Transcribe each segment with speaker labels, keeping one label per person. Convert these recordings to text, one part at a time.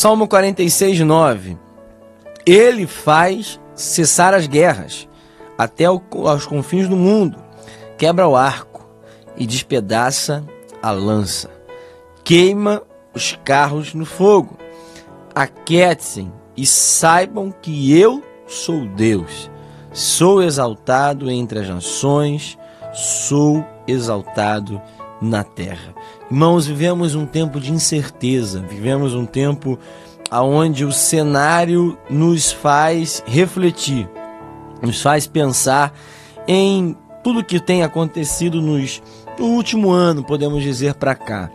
Speaker 1: Salmo 46, 9. Ele faz cessar as guerras até aos confins do mundo, quebra o arco e despedaça a lança, queima os carros no fogo. Aquietem e saibam que eu sou Deus. Sou exaltado entre as nações, sou exaltado na terra. Irmãos, vivemos um tempo de incerteza, vivemos um tempo onde o cenário nos faz refletir, nos faz pensar em tudo que tem acontecido nos, no último ano, podemos dizer, para cá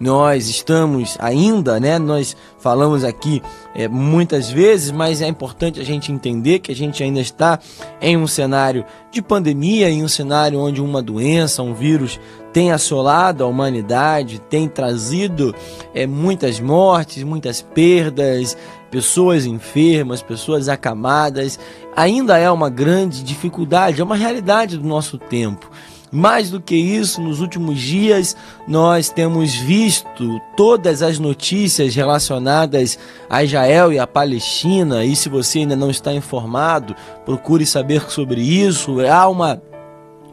Speaker 1: nós estamos ainda, né? Nós falamos aqui é, muitas vezes, mas é importante a gente entender que a gente ainda está em um cenário de pandemia, em um cenário onde uma doença, um vírus tem assolado a humanidade, tem trazido é, muitas mortes, muitas perdas, pessoas enfermas, pessoas acamadas. Ainda é uma grande dificuldade, é uma realidade do nosso tempo. Mais do que isso, nos últimos dias nós temos visto todas as notícias relacionadas a Israel e a Palestina. E se você ainda não está informado, procure saber sobre isso. Há uma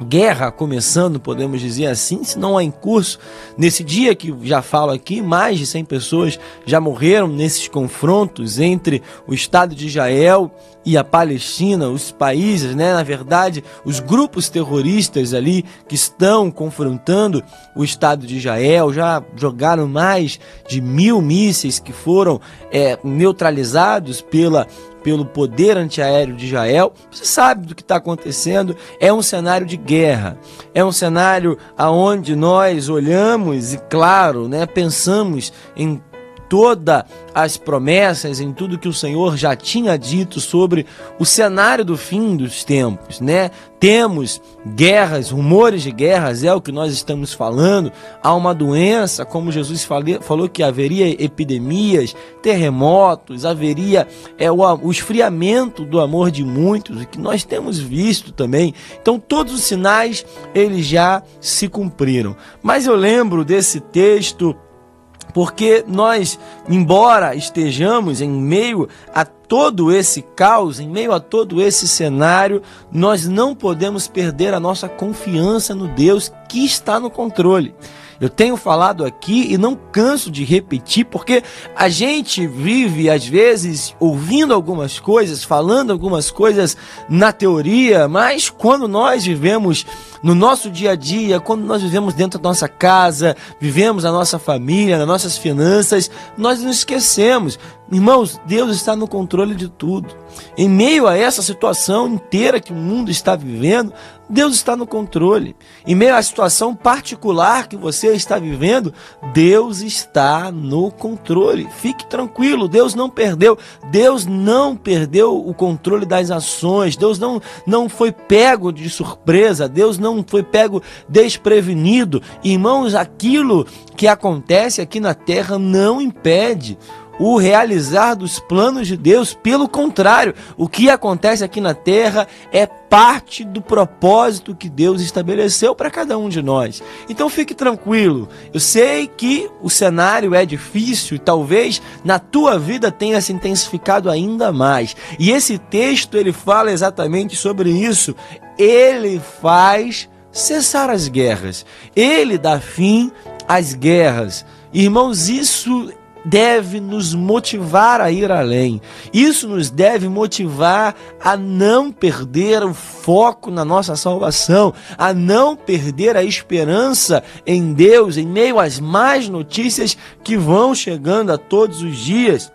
Speaker 1: guerra começando, podemos dizer assim, se não há em curso. Nesse dia que já falo aqui, mais de 100 pessoas já morreram nesses confrontos entre o Estado de Israel e a Palestina, os países, né, na verdade, os grupos terroristas ali que estão confrontando o Estado de Israel, já jogaram mais de mil mísseis que foram é, neutralizados pela pelo poder antiaéreo de Israel. Você sabe do que está acontecendo. É um cenário de guerra. É um cenário aonde nós olhamos e, claro, né, pensamos em todas as promessas, em tudo que o Senhor já tinha dito sobre o cenário do fim dos tempos, né? Temos guerras, rumores de guerras, é o que nós estamos falando. Há uma doença, como Jesus falou que haveria epidemias, terremotos, haveria é, o, o esfriamento do amor de muitos, o que nós temos visto também. Então, todos os sinais eles já se cumpriram. Mas eu lembro desse texto porque nós, embora estejamos em meio a todo esse caos, em meio a todo esse cenário, nós não podemos perder a nossa confiança no Deus que está no controle. Eu tenho falado aqui e não canso de repetir, porque a gente vive, às vezes, ouvindo algumas coisas, falando algumas coisas na teoria, mas quando nós vivemos no nosso dia a dia, quando nós vivemos dentro da nossa casa, vivemos a nossa família, nas nossas finanças, nós nos esquecemos. Irmãos, Deus está no controle de tudo. Em meio a essa situação inteira que o mundo está vivendo, Deus está no controle. Em meio à situação particular que você está vivendo, Deus está no controle. Fique tranquilo, Deus não perdeu. Deus não perdeu o controle das ações. Deus não, não foi pego de surpresa. Deus não foi pego desprevenido. Irmãos, aquilo que acontece aqui na terra não impede o realizar dos planos de Deus. Pelo contrário, o que acontece aqui na terra é parte do propósito que Deus estabeleceu para cada um de nós. Então fique tranquilo. Eu sei que o cenário é difícil e talvez na tua vida tenha se intensificado ainda mais. E esse texto ele fala exatamente sobre isso. Ele faz cessar as guerras. Ele dá fim às guerras. Irmãos, isso deve nos motivar a ir além. Isso nos deve motivar a não perder o foco na nossa salvação, a não perder a esperança em Deus em meio às más notícias que vão chegando a todos os dias.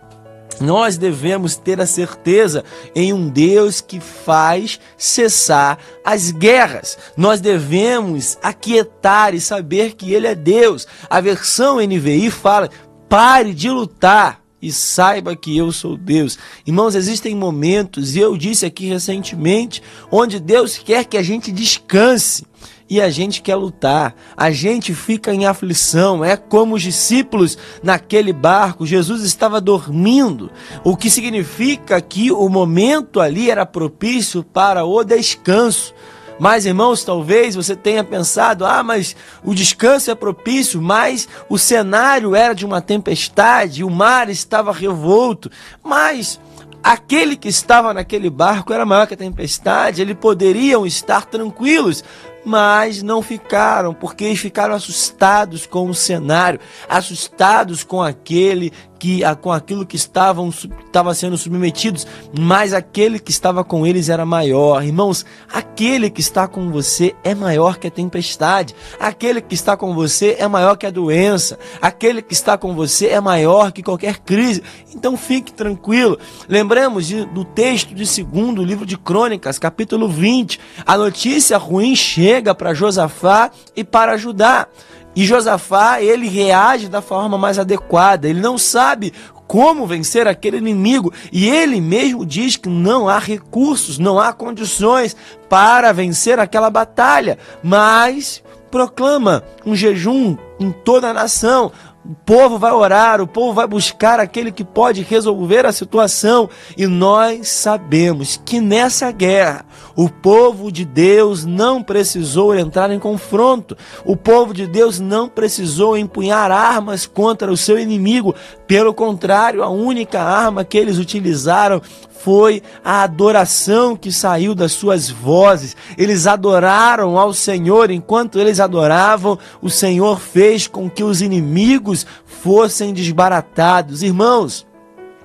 Speaker 1: Nós devemos ter a certeza em um Deus que faz cessar as guerras. Nós devemos aquietar e saber que Ele é Deus. A versão NVI fala: Pare de lutar e saiba que eu sou Deus. Irmãos, existem momentos, e eu disse aqui recentemente, onde Deus quer que a gente descanse e a gente quer lutar. A gente fica em aflição. É como os discípulos naquele barco. Jesus estava dormindo, o que significa que o momento ali era propício para o descanso. Mas, irmãos, talvez você tenha pensado: ah, mas o descanso é propício, mas o cenário era de uma tempestade, o mar estava revolto. Mas aquele que estava naquele barco era maior que a tempestade, eles poderiam estar tranquilos, mas não ficaram, porque eles ficaram assustados com o cenário, assustados com aquele que com aquilo que estavam estava sendo submetidos, mas aquele que estava com eles era maior. Irmãos, aquele que está com você é maior que a tempestade. Aquele que está com você é maior que a doença. Aquele que está com você é maior que qualquer crise. Então fique tranquilo. Lembramos do texto de segundo livro de Crônicas, capítulo 20. A notícia ruim chega para Josafá e para Judá. E Josafá, ele reage da forma mais adequada. Ele não sabe como vencer aquele inimigo. E ele mesmo diz que não há recursos, não há condições para vencer aquela batalha. Mas proclama um jejum em toda a nação, o povo vai orar, o povo vai buscar aquele que pode resolver a situação. E nós sabemos que nessa guerra, o povo de Deus não precisou entrar em confronto. O povo de Deus não precisou empunhar armas contra o seu inimigo. Pelo contrário, a única arma que eles utilizaram foi a adoração que saiu das suas vozes. Eles adoraram ao Senhor, enquanto eles adoravam, o Senhor fez com que os inimigos fossem desbaratados. Irmãos,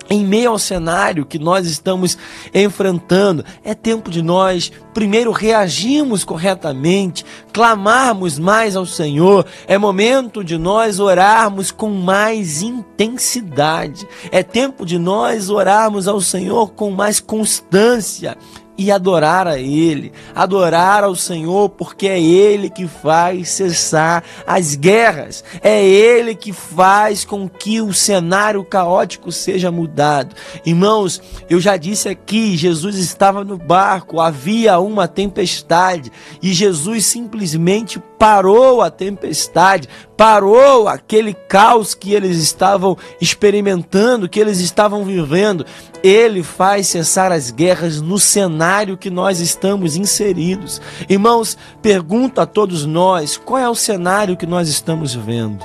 Speaker 1: em meio ao cenário que nós estamos enfrentando, é tempo de nós primeiro reagirmos corretamente, clamarmos mais ao Senhor, é momento de nós orarmos com mais intensidade, é tempo de nós orarmos ao Senhor com mais constância e adorar a Ele, adorar ao Senhor, porque é Ele que faz cessar as guerras, é Ele que faz com que o cenário caótico seja mudado. Irmãos, eu já disse aqui: Jesus estava no barco, havia uma tempestade e Jesus simplesmente parou a tempestade, parou aquele caos que eles estavam experimentando, que eles estavam vivendo. Ele faz cessar as guerras no cenário que nós estamos inseridos. Irmãos, pergunto a todos nós: qual é o cenário que nós estamos vendo?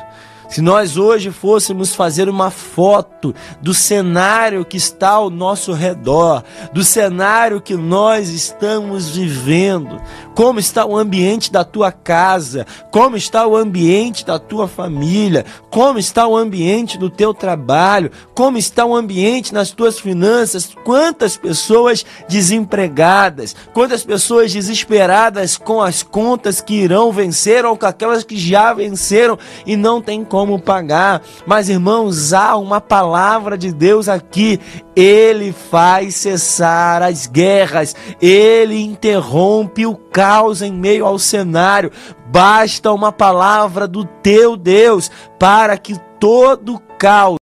Speaker 1: Se nós hoje fôssemos fazer uma foto do cenário que está ao nosso redor, do cenário que nós estamos vivendo, como está o ambiente da tua casa, como está o ambiente da tua família, como está o ambiente do teu trabalho, como está o ambiente nas tuas finanças, quantas pessoas desempregadas, quantas pessoas desesperadas com as contas que irão vencer ou com aquelas que já venceram e não tem como como pagar. Mas, irmãos, há uma palavra de Deus aqui. Ele faz cessar as guerras, ele interrompe o caos em meio ao cenário. Basta uma palavra do teu Deus para que todo caos